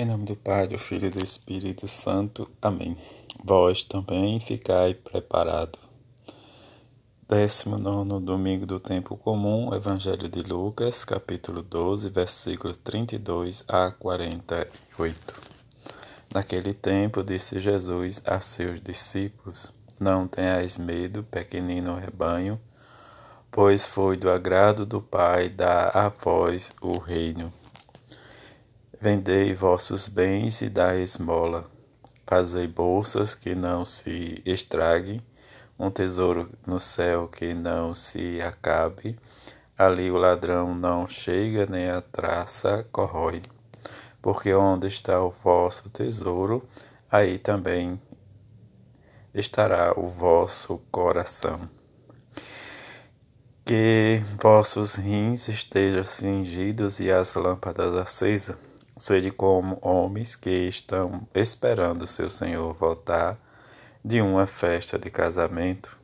Em nome do Pai, do Filho e do Espírito Santo. Amém. Vós também ficai preparado. 19 domingo do tempo comum, Evangelho de Lucas, capítulo 12, versículos 32 a 48. Naquele tempo disse Jesus a seus discípulos: Não tenhais medo, pequenino rebanho, pois foi do agrado do Pai dar a vós o reino. Vendei vossos bens e dai esmola. Fazei bolsas que não se estraguem, um tesouro no céu que não se acabe. Ali o ladrão não chega, nem a traça corrói. Porque onde está o vosso tesouro, aí também estará o vosso coração. Que vossos rins estejam cingidos e as lâmpadas acesas Sede como homens que estão esperando seu Senhor voltar de uma festa de casamento,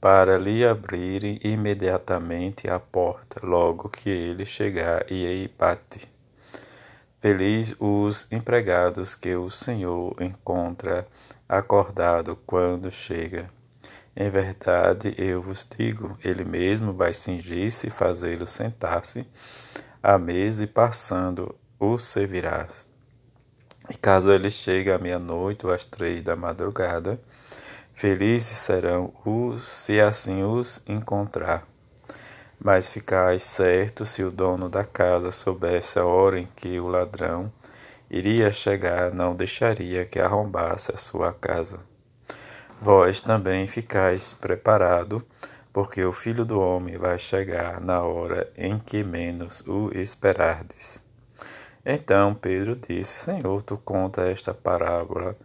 para lhe abrirem imediatamente a porta logo que ele chegar e aí bate. Feliz os empregados que o Senhor encontra acordado quando chega. Em verdade, eu vos digo, ele mesmo vai cingir-se e fazê-lo sentar-se à mesa e passando o servirás. E caso ele chegue à meia-noite ou às três da madrugada, felizes serão os se assim os encontrar. Mas ficais certo se o dono da casa soubesse a hora em que o ladrão iria chegar, não deixaria que arrombasse a sua casa. Vós também ficais preparado, porque o filho do homem vai chegar na hora em que menos o esperardes. Então Pedro disse: Senhor, tu conta esta parábola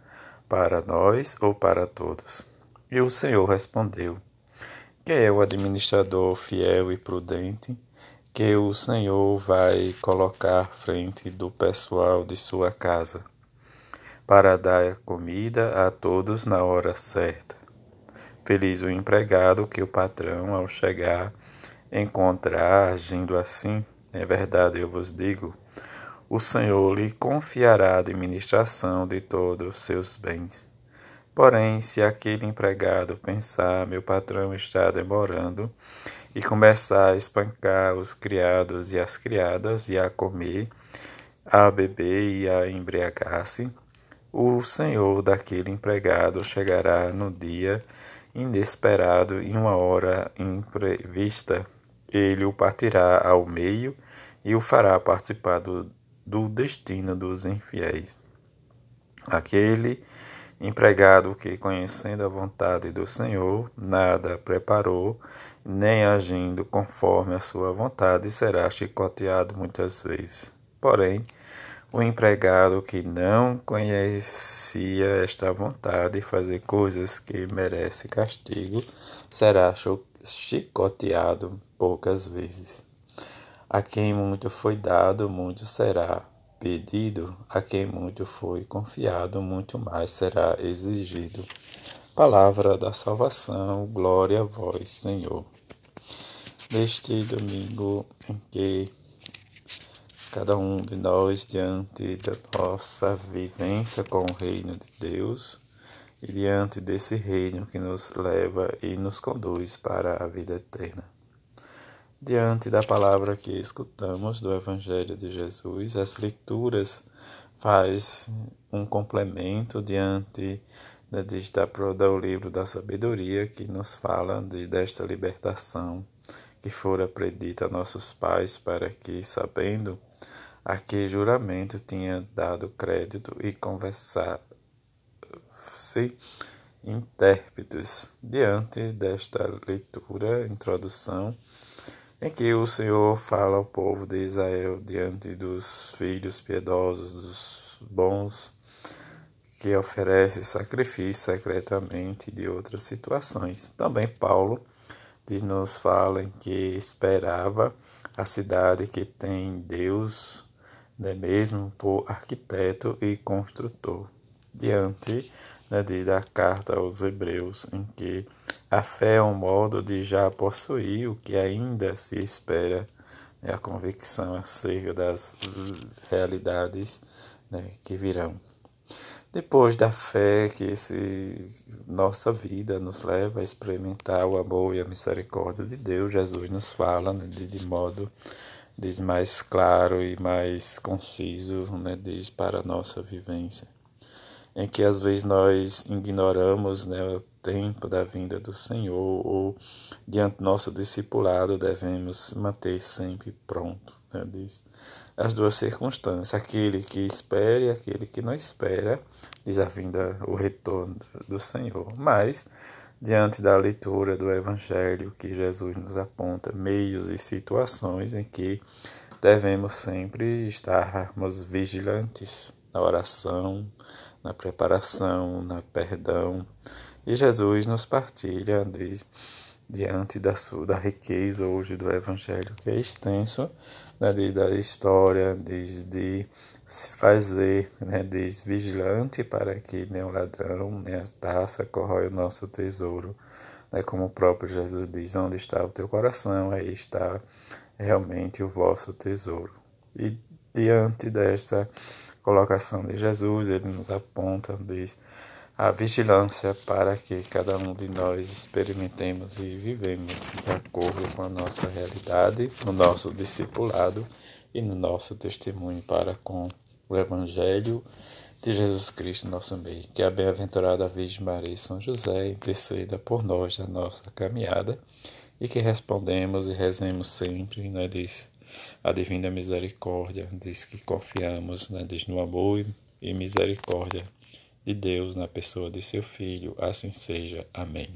para nós ou para todos? E o Senhor respondeu: Que é o administrador fiel e prudente que o Senhor vai colocar frente do pessoal de sua casa para dar comida a todos na hora certa. Feliz o empregado que o patrão, ao chegar, encontrar agindo assim. É verdade, eu vos digo o Senhor lhe confiará a administração de todos os seus bens. Porém, se aquele empregado pensar, meu patrão está demorando, e começar a espancar os criados e as criadas, e a comer, a beber e a embriagar-se, o senhor daquele empregado chegará no dia inesperado em uma hora imprevista. Ele o partirá ao meio e o fará participar do do destino dos infiéis. Aquele empregado que, conhecendo a vontade do Senhor, nada preparou, nem agindo conforme a sua vontade, será chicoteado muitas vezes. Porém, o empregado que não conhecia esta vontade e fazer coisas que merece castigo, será chicoteado poucas vezes. A quem muito foi dado, muito será pedido, a quem muito foi confiado, muito mais será exigido. Palavra da salvação, glória a vós, Senhor. Neste domingo em que cada um de nós, diante da nossa vivência com o reino de Deus e diante desse reino que nos leva e nos conduz para a vida eterna. Diante da palavra que escutamos do Evangelho de Jesus, as leituras faz um complemento diante da digita do livro da sabedoria que nos fala de, desta libertação que fora predita a nossos pais para que, sabendo a que juramento tinha dado crédito e conversar-se intérpretes. Diante desta leitura, introdução, em que o Senhor fala ao povo de Israel diante dos filhos piedosos, dos bons, que oferece sacrifício secretamente de outras situações. Também Paulo nos fala em que esperava a cidade que tem Deus, né, mesmo por arquiteto e construtor, diante né, da carta aos Hebreus, em que a fé é um modo de já possuir o que ainda se espera, é a convicção acerca das realidades né, que virão. Depois da fé que esse, nossa vida nos leva a experimentar o amor e a misericórdia de Deus, Jesus nos fala né, de, de modo diz mais claro e mais conciso, né, diz para a nossa vivência, em que às vezes nós ignoramos né, tempo da vinda do Senhor ou diante do nosso discipulado devemos manter sempre pronto, né, diz as duas circunstâncias, aquele que espera e aquele que não espera, diz a vinda, o retorno do Senhor. Mas diante da leitura do Evangelho que Jesus nos aponta meios e situações em que devemos sempre estarmos vigilantes na oração, na preparação, na perdão. E Jesus nos partilha diz, diante da, da riqueza hoje do Evangelho, que é extenso, né, desde a história, desde se fazer né, vigilante para que nenhum ladrão, nem a taça corrói o nosso tesouro. Né, como o próprio Jesus diz, onde está o teu coração, aí está realmente o vosso tesouro. E diante desta colocação de Jesus, ele nos aponta, diz, a vigilância para que cada um de nós experimentemos e vivemos de acordo com a nossa realidade, no nosso discipulado e no nosso testemunho para com o Evangelho de Jesus Cristo, nosso meio. Que a bem-aventurada Virgem Maria e São José interceda por nós na nossa caminhada e que respondemos e rezemos sempre, né, diz a divina misericórdia, diz que confiamos, né, diz no amor e misericórdia de Deus na pessoa de seu Filho, assim seja. Amém.